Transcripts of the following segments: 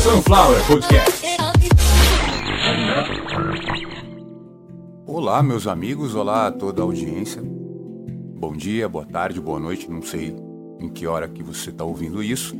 Sunflower Podcast. Olá, meus amigos, olá a toda a audiência. Bom dia, boa tarde, boa noite, não sei em que hora que você está ouvindo isso.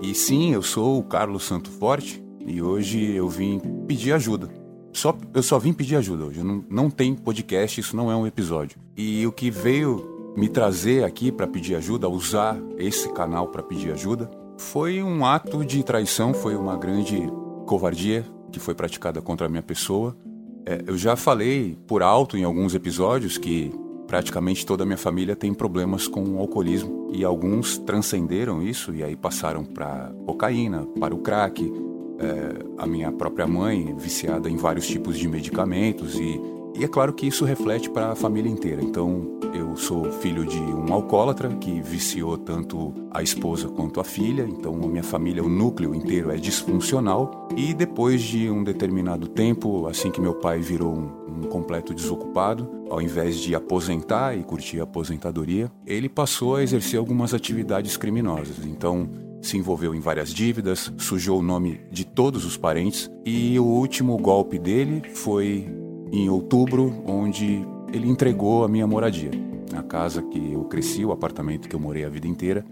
E sim, eu sou o Carlos Santo Forte e hoje eu vim pedir ajuda. Só, eu só vim pedir ajuda hoje, não, não tem podcast, isso não é um episódio. E o que veio me trazer aqui para pedir ajuda, usar esse canal para pedir ajuda, foi um ato de traição, foi uma grande covardia que foi praticada contra a minha pessoa. É, eu já falei por alto em alguns episódios que praticamente toda a minha família tem problemas com o alcoolismo e alguns transcenderam isso e aí passaram para cocaína, para o crack. É, a minha própria mãe viciada em vários tipos de medicamentos e e é claro que isso reflete para a família inteira. Então, eu sou filho de um alcoólatra que viciou tanto a esposa quanto a filha. Então, a minha família, o núcleo inteiro é disfuncional. E depois de um determinado tempo, assim que meu pai virou um, um completo desocupado, ao invés de aposentar e curtir a aposentadoria, ele passou a exercer algumas atividades criminosas. Então, se envolveu em várias dívidas, sujou o nome de todos os parentes e o último golpe dele foi em outubro, onde ele entregou a minha moradia, a casa que eu cresci, o apartamento que eu morei a vida inteira,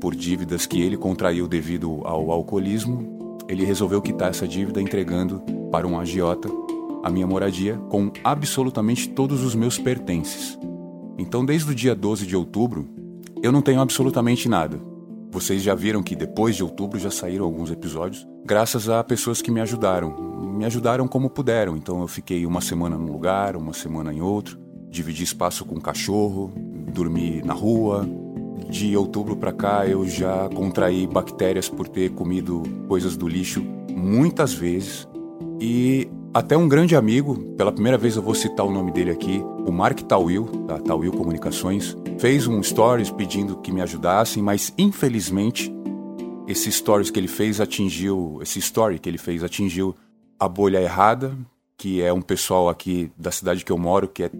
por dívidas que ele contraiu devido ao alcoolismo. Ele resolveu quitar essa dívida entregando para um agiota a minha moradia com absolutamente todos os meus pertences. Então, desde o dia 12 de outubro, eu não tenho absolutamente nada. Vocês já viram que depois de outubro já saíram alguns episódios, graças a pessoas que me ajudaram, me ajudaram como puderam. Então eu fiquei uma semana num lugar, uma semana em outro, dividi espaço com um cachorro, dormi na rua. De outubro para cá eu já contraí bactérias por ter comido coisas do lixo muitas vezes. E até um grande amigo, pela primeira vez eu vou citar o nome dele aqui, o Mark Tawil, da Tawil Comunicações, fez um stories pedindo que me ajudassem, mas infelizmente esse stories que ele fez atingiu, esse story que ele fez atingiu a bolha errada, que é um pessoal aqui da cidade que eu moro que é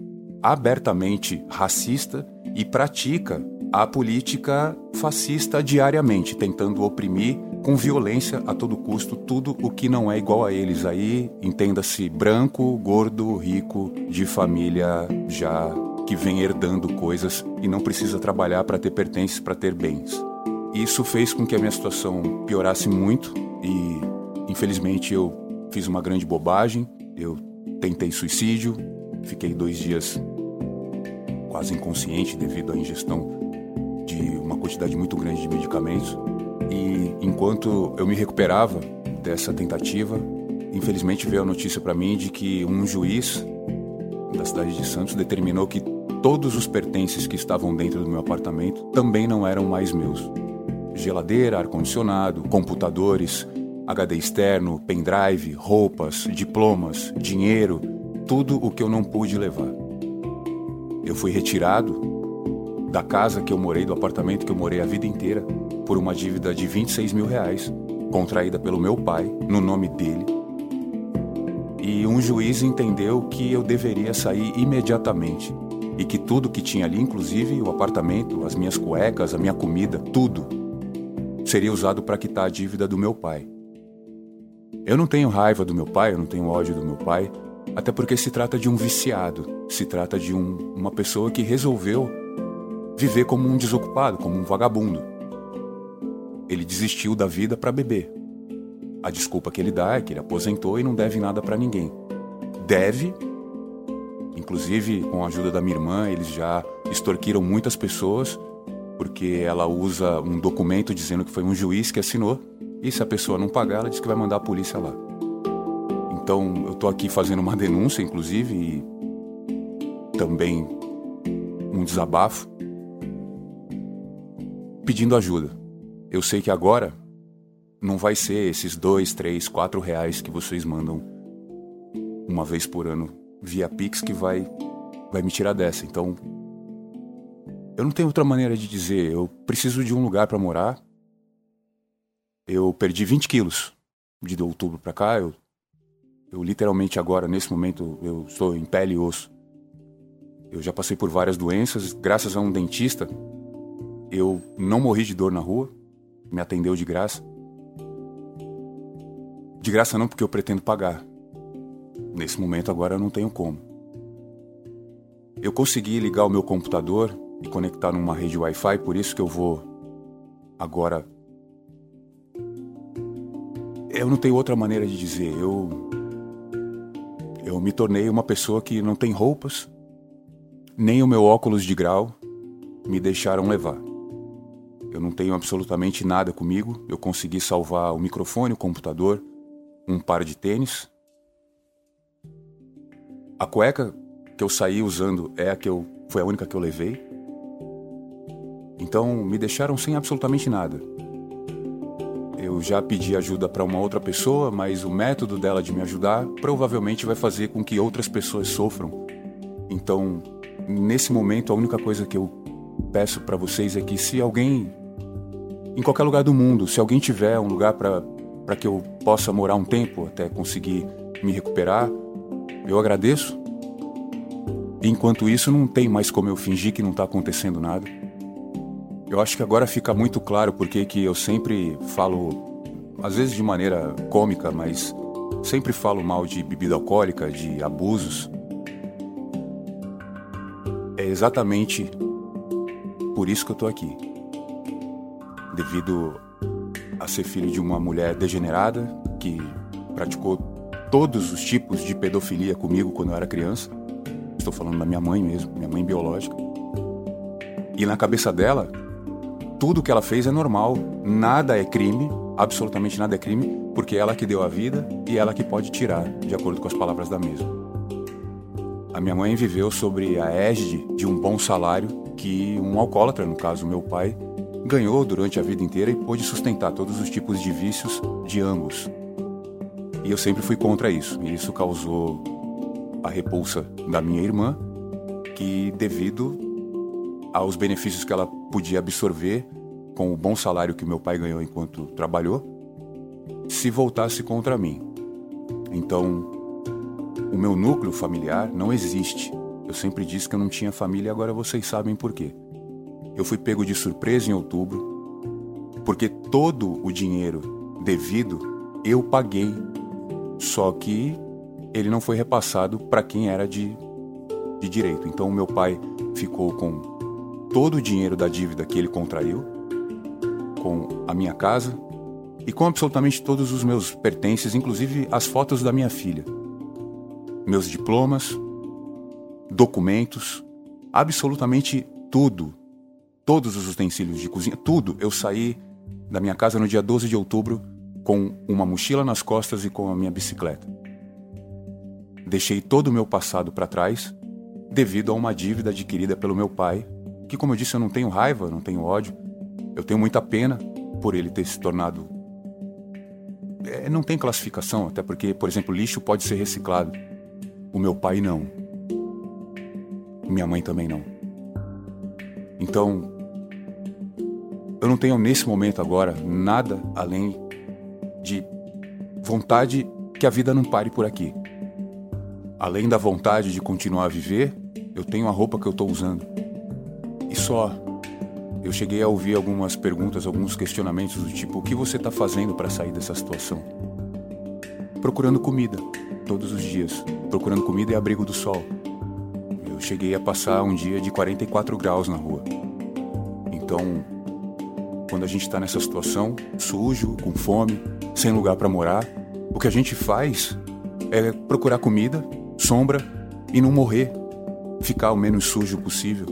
abertamente racista e pratica a política fascista diariamente, tentando oprimir com violência a todo custo tudo o que não é igual a eles. Aí entenda-se branco, gordo, rico, de família já que vem herdando coisas e não precisa trabalhar para ter pertences, para ter bens. Isso fez com que a minha situação piorasse muito e, infelizmente, eu fiz uma grande bobagem, eu tentei suicídio, fiquei dois dias quase inconsciente devido à ingestão de uma quantidade muito grande de medicamentos. E enquanto eu me recuperava dessa tentativa, infelizmente veio a notícia para mim de que um juiz da cidade de Santos determinou que todos os pertences que estavam dentro do meu apartamento também não eram mais meus. Geladeira, ar-condicionado, computadores, HD externo, pendrive, roupas, diplomas, dinheiro, tudo o que eu não pude levar. Eu fui retirado da casa que eu morei, do apartamento que eu morei a vida inteira, por uma dívida de 26 mil reais, contraída pelo meu pai, no nome dele. E um juiz entendeu que eu deveria sair imediatamente e que tudo que tinha ali, inclusive o apartamento, as minhas cuecas, a minha comida, tudo, seria usado para quitar a dívida do meu pai. Eu não tenho raiva do meu pai, eu não tenho ódio do meu pai, até porque se trata de um viciado, se trata de um, uma pessoa que resolveu viver como um desocupado, como um vagabundo. Ele desistiu da vida para beber. A desculpa que ele dá é que ele aposentou e não deve nada para ninguém. Deve, inclusive com a ajuda da minha irmã, eles já extorquiram muitas pessoas, porque ela usa um documento dizendo que foi um juiz que assinou e se a pessoa não pagar, ela diz que vai mandar a polícia lá. Então, eu estou aqui fazendo uma denúncia, inclusive, e também um desabafo, pedindo ajuda. Eu sei que agora não vai ser esses dois, três, quatro reais que vocês mandam uma vez por ano via Pix que vai, vai me tirar dessa. Então, eu não tenho outra maneira de dizer. Eu preciso de um lugar para morar eu perdi 20 quilos de outubro para cá. Eu, eu literalmente agora, nesse momento, eu estou em pele e osso. Eu já passei por várias doenças. Graças a um dentista, eu não morri de dor na rua. Me atendeu de graça. De graça não, porque eu pretendo pagar. Nesse momento agora eu não tenho como. Eu consegui ligar o meu computador e conectar numa rede Wi-Fi, por isso que eu vou agora. Eu não tenho outra maneira de dizer. Eu eu me tornei uma pessoa que não tem roupas, nem o meu óculos de grau me deixaram levar. Eu não tenho absolutamente nada comigo. Eu consegui salvar o microfone, o computador, um par de tênis. A cueca que eu saí usando é a que eu foi a única que eu levei. Então me deixaram sem absolutamente nada. Eu já pedi ajuda para uma outra pessoa, mas o método dela de me ajudar provavelmente vai fazer com que outras pessoas sofram. Então, nesse momento, a única coisa que eu peço para vocês é que se alguém em qualquer lugar do mundo, se alguém tiver um lugar para que eu possa morar um tempo até conseguir me recuperar, eu agradeço. Enquanto isso, não tem mais como eu fingir que não está acontecendo nada. Eu acho que agora fica muito claro porque que eu sempre falo, às vezes de maneira cômica, mas sempre falo mal de bebida alcoólica, de abusos. É exatamente por isso que eu tô aqui. Devido a ser filho de uma mulher degenerada que praticou todos os tipos de pedofilia comigo quando eu era criança. Estou falando da minha mãe mesmo, minha mãe biológica. E na cabeça dela, tudo que ela fez é normal, nada é crime, absolutamente nada é crime, porque é ela que deu a vida e ela que pode tirar, de acordo com as palavras da mesma. A minha mãe viveu sobre a égide de um bom salário que um alcoólatra, no caso meu pai, ganhou durante a vida inteira e pôde sustentar todos os tipos de vícios de ambos. E eu sempre fui contra isso, e isso causou a repulsa da minha irmã, que devido aos benefícios que ela podia absorver com o bom salário que meu pai ganhou enquanto trabalhou, se voltasse contra mim. Então, o meu núcleo familiar não existe. Eu sempre disse que eu não tinha família e agora vocês sabem por quê. Eu fui pego de surpresa em outubro, porque todo o dinheiro devido eu paguei, só que ele não foi repassado para quem era de, de direito. Então, meu pai ficou com todo o dinheiro da dívida que ele contraiu, com a minha casa e com absolutamente todos os meus pertences, inclusive as fotos da minha filha, meus diplomas, documentos, absolutamente tudo, todos os utensílios de cozinha, tudo. Eu saí da minha casa no dia 12 de outubro com uma mochila nas costas e com a minha bicicleta. Deixei todo o meu passado para trás devido a uma dívida adquirida pelo meu pai que, como eu disse, eu não tenho raiva, não tenho ódio. Eu tenho muita pena por ele ter se tornado. É, não tem classificação, até porque, por exemplo, lixo pode ser reciclado. O meu pai não. Minha mãe também não. Então, eu não tenho nesse momento agora nada além de vontade que a vida não pare por aqui. Além da vontade de continuar a viver, eu tenho a roupa que eu estou usando e só. Eu cheguei a ouvir algumas perguntas, alguns questionamentos do tipo: o que você está fazendo para sair dessa situação? Procurando comida, todos os dias. Procurando comida e abrigo do sol. Eu cheguei a passar um dia de 44 graus na rua. Então, quando a gente está nessa situação, sujo, com fome, sem lugar para morar, o que a gente faz é procurar comida, sombra e não morrer, ficar o menos sujo possível.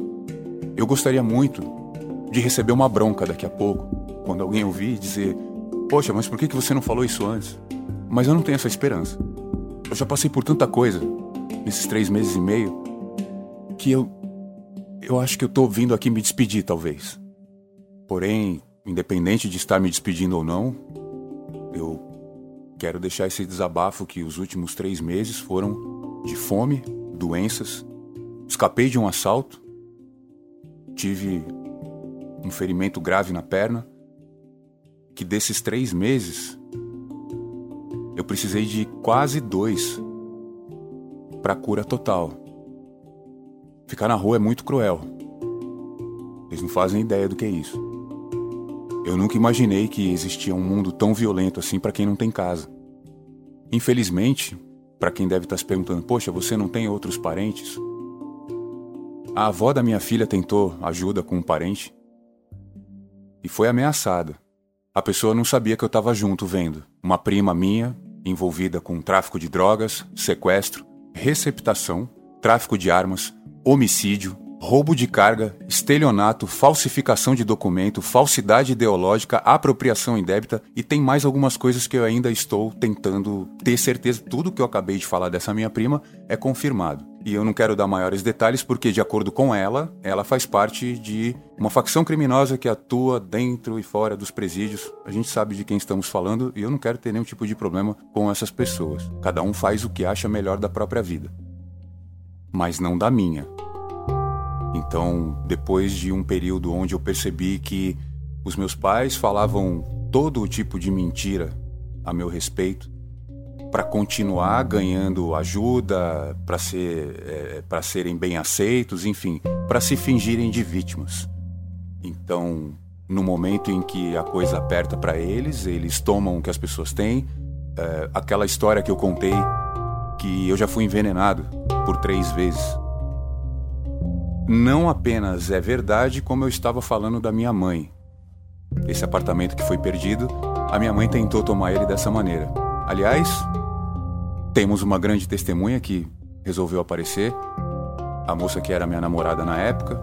Eu gostaria muito de receber uma bronca daqui a pouco, quando alguém ouvir dizer: Poxa, mas por que você não falou isso antes? Mas eu não tenho essa esperança. Eu já passei por tanta coisa nesses três meses e meio que eu. Eu acho que eu tô vindo aqui me despedir, talvez. Porém, independente de estar me despedindo ou não, eu quero deixar esse desabafo que os últimos três meses foram de fome, doenças, escapei de um assalto tive um ferimento grave na perna, que desses três meses eu precisei de quase dois para cura total. Ficar na rua é muito cruel. Eles não fazem ideia do que é isso. Eu nunca imaginei que existia um mundo tão violento assim para quem não tem casa. Infelizmente, para quem deve estar tá se perguntando, poxa, você não tem outros parentes? A avó da minha filha tentou ajuda com um parente e foi ameaçada. A pessoa não sabia que eu estava junto vendo. Uma prima minha envolvida com tráfico de drogas, sequestro, receptação, tráfico de armas, homicídio, roubo de carga, estelionato, falsificação de documento, falsidade ideológica, apropriação indébita e tem mais algumas coisas que eu ainda estou tentando ter certeza. Tudo que eu acabei de falar dessa minha prima é confirmado. E eu não quero dar maiores detalhes porque, de acordo com ela, ela faz parte de uma facção criminosa que atua dentro e fora dos presídios. A gente sabe de quem estamos falando e eu não quero ter nenhum tipo de problema com essas pessoas. Cada um faz o que acha melhor da própria vida. Mas não da minha. Então, depois de um período onde eu percebi que os meus pais falavam todo o tipo de mentira a meu respeito, para continuar ganhando ajuda, para ser, é, para serem bem aceitos, enfim, para se fingirem de vítimas. Então, no momento em que a coisa aperta para eles, eles tomam o que as pessoas têm. É, aquela história que eu contei que eu já fui envenenado por três vezes não apenas é verdade, como eu estava falando da minha mãe. Esse apartamento que foi perdido, a minha mãe tentou tomar ele dessa maneira. Aliás, temos uma grande testemunha que resolveu aparecer, a moça que era minha namorada na época,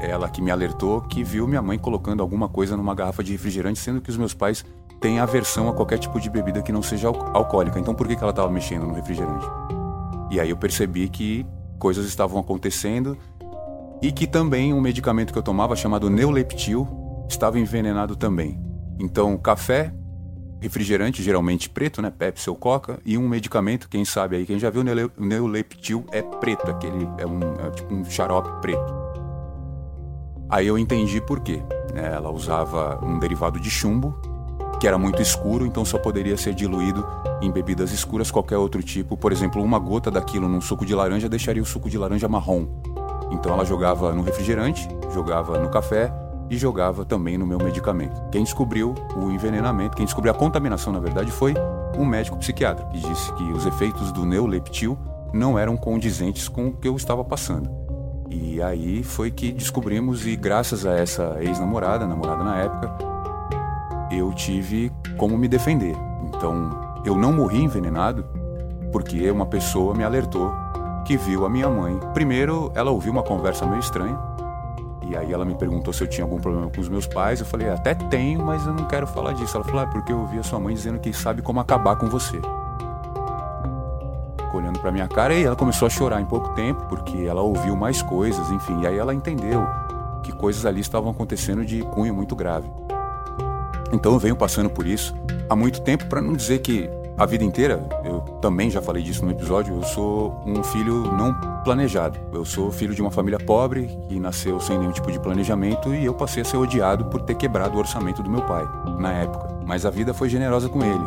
ela que me alertou que viu minha mãe colocando alguma coisa numa garrafa de refrigerante, sendo que os meus pais têm aversão a qualquer tipo de bebida que não seja alcoólica. Então por que ela estava mexendo no refrigerante? E aí eu percebi que coisas estavam acontecendo e que também um medicamento que eu tomava chamado Neuleptil estava envenenado também. Então, café, refrigerante, geralmente preto, né, Pepsi ou Coca, e um medicamento, quem sabe aí, quem já viu o Neuleptil é preto, aquele é um é tipo um xarope preto. Aí eu entendi por quê. Né? Ela usava um derivado de chumbo, que era muito escuro, então só poderia ser diluído em bebidas escuras qualquer outro tipo. Por exemplo, uma gota daquilo num suco de laranja deixaria o suco de laranja marrom. Então ela jogava no refrigerante, jogava no café e jogava também no meu medicamento. Quem descobriu o envenenamento, quem descobriu a contaminação, na verdade, foi um médico psiquiatra que disse que os efeitos do neuleptil não eram condizentes com o que eu estava passando. E aí foi que descobrimos e graças a essa ex-namorada, namorada na época, eu tive como me defender. Então, eu não morri envenenado porque uma pessoa me alertou que viu a minha mãe. Primeiro, ela ouviu uma conversa meio estranha. E aí ela me perguntou se eu tinha algum problema com os meus pais. Eu falei, até tenho, mas eu não quero falar disso. Ela falou, ah, porque eu ouvi a sua mãe dizendo que sabe como acabar com você. Ficou olhando pra minha cara e ela começou a chorar em pouco tempo, porque ela ouviu mais coisas, enfim. E aí ela entendeu que coisas ali estavam acontecendo de cunho muito grave. Então eu venho passando por isso há muito tempo, para não dizer que a vida inteira, eu também já falei disso no episódio, eu sou um filho não planejado. Eu sou filho de uma família pobre que nasceu sem nenhum tipo de planejamento e eu passei a ser odiado por ter quebrado o orçamento do meu pai na época. Mas a vida foi generosa com ele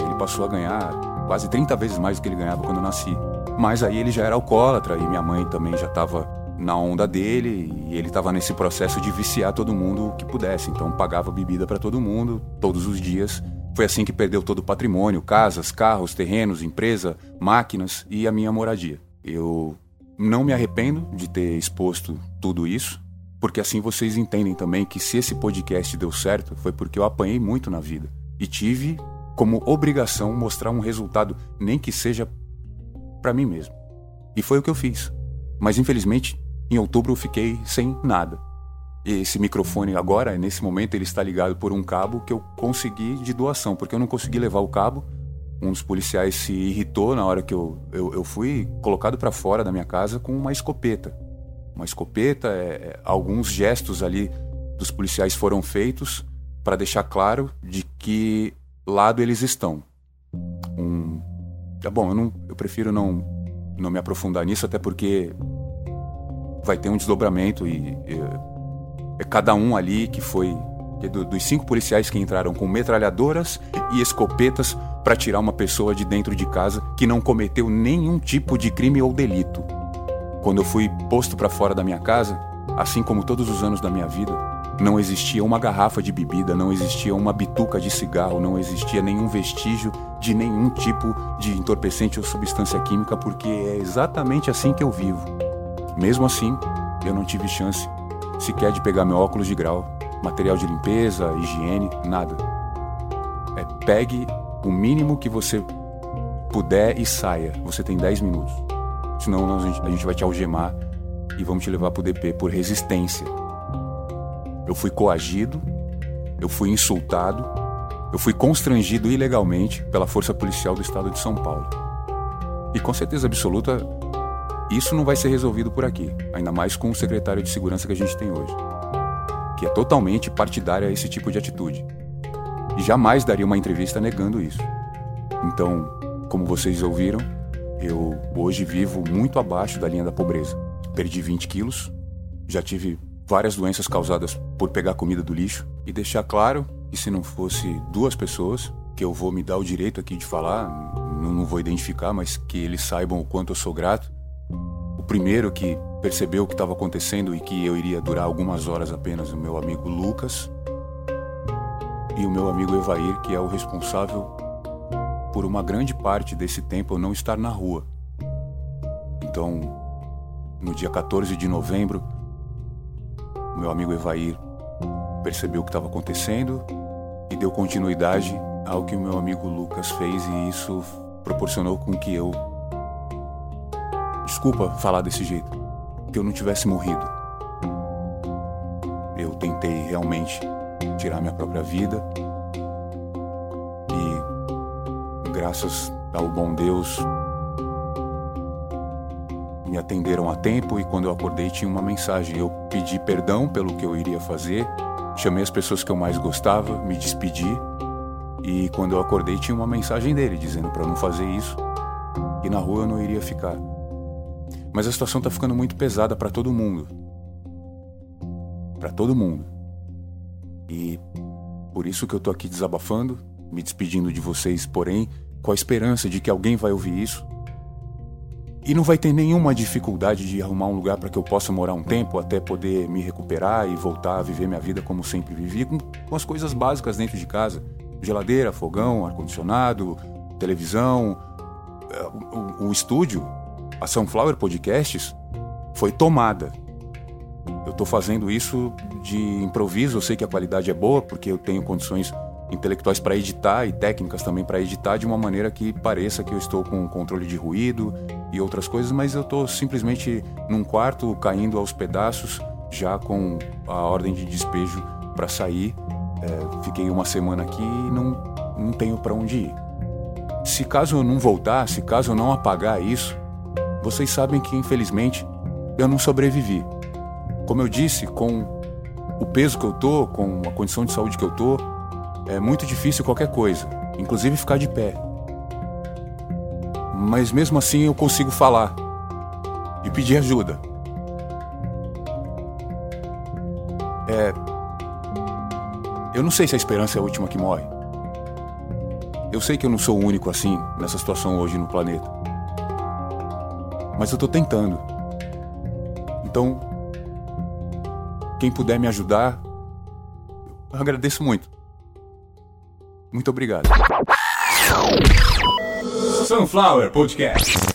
e ele passou a ganhar quase 30 vezes mais do que ele ganhava quando eu nasci. Mas aí ele já era alcoólatra e minha mãe também já estava na onda dele e ele estava nesse processo de viciar todo mundo que pudesse. Então pagava bebida para todo mundo todos os dias foi assim que perdeu todo o patrimônio, casas, carros, terrenos, empresa, máquinas e a minha moradia. Eu não me arrependo de ter exposto tudo isso, porque assim vocês entendem também que se esse podcast deu certo foi porque eu apanhei muito na vida e tive como obrigação mostrar um resultado, nem que seja para mim mesmo. E foi o que eu fiz. Mas infelizmente, em outubro eu fiquei sem nada. Esse microfone agora, nesse momento, ele está ligado por um cabo que eu consegui de doação, porque eu não consegui levar o cabo. Um dos policiais se irritou na hora que eu, eu, eu fui colocado para fora da minha casa com uma escopeta. Uma escopeta, é, é, alguns gestos ali dos policiais foram feitos para deixar claro de que lado eles estão. Um, tá bom, eu, não, eu prefiro não, não me aprofundar nisso, até porque vai ter um desdobramento e, e é cada um ali que foi dos cinco policiais que entraram com metralhadoras e escopetas para tirar uma pessoa de dentro de casa que não cometeu nenhum tipo de crime ou delito. Quando eu fui posto para fora da minha casa, assim como todos os anos da minha vida, Não existia uma garrafa de bebida, não existia uma bituca de cigarro, não existia nenhum vestígio de nenhum tipo de entorpecente ou substância química, porque é exatamente assim que eu vivo. Mesmo assim, eu não tive chance sequer de pegar meu óculos de grau, material de limpeza, higiene, nada. É, pegue o mínimo que você puder e saia. Você tem 10 minutos. Senão gente, a gente vai te algemar e vamos te levar pro DP por resistência. Eu fui coagido, eu fui insultado, eu fui constrangido ilegalmente pela Força Policial do Estado de São Paulo. E com certeza absoluta, isso não vai ser resolvido por aqui, ainda mais com o secretário de segurança que a gente tem hoje, que é totalmente partidário a esse tipo de atitude. E jamais daria uma entrevista negando isso. Então, como vocês ouviram, eu hoje vivo muito abaixo da linha da pobreza. Perdi 20 quilos, já tive várias doenças causadas por pegar comida do lixo e deixar claro que se não fosse duas pessoas, que eu vou me dar o direito aqui de falar, não, vou identificar, mas que eles saibam o quanto eu sou grato. Primeiro que percebeu o que estava acontecendo e que eu iria durar algumas horas apenas, o meu amigo Lucas, e o meu amigo Evair, que é o responsável por uma grande parte desse tempo eu não estar na rua. Então, no dia 14 de novembro, meu amigo Evair percebeu o que estava acontecendo e deu continuidade ao que o meu amigo Lucas fez e isso proporcionou com que eu desculpa falar desse jeito, que eu não tivesse morrido. Eu tentei realmente tirar minha própria vida e graças ao bom Deus me atenderam a tempo e quando eu acordei tinha uma mensagem. Eu pedi perdão pelo que eu iria fazer, chamei as pessoas que eu mais gostava, me despedi e quando eu acordei tinha uma mensagem dele dizendo para não fazer isso e na rua eu não iria ficar. Mas a situação tá ficando muito pesada para todo mundo. Para todo mundo. E por isso que eu tô aqui desabafando, me despedindo de vocês, porém, com a esperança de que alguém vai ouvir isso e não vai ter nenhuma dificuldade de arrumar um lugar para que eu possa morar um tempo até poder me recuperar e voltar a viver minha vida como sempre vivi, com, com as coisas básicas dentro de casa: geladeira, fogão, ar-condicionado, televisão. É, o, o, o estúdio, a Sunflower Podcasts, foi tomada. Eu estou fazendo isso de improviso, eu sei que a qualidade é boa, porque eu tenho condições intelectuais para editar e técnicas também para editar de uma maneira que pareça que eu estou com controle de ruído e outras coisas, mas eu estou simplesmente num quarto caindo aos pedaços, já com a ordem de despejo para sair. É, fiquei uma semana aqui e não, não tenho para onde ir. Se caso eu não voltar, se caso eu não apagar isso, vocês sabem que infelizmente eu não sobrevivi. Como eu disse, com o peso que eu tô, com a condição de saúde que eu tô, é muito difícil qualquer coisa, inclusive ficar de pé. Mas mesmo assim eu consigo falar e pedir ajuda. É. Eu não sei se a esperança é a última que morre. Eu sei que eu não sou o único assim nessa situação hoje no planeta. Mas eu tô tentando. Então, quem puder me ajudar, eu agradeço muito. Muito obrigado. Sunflower Podcast.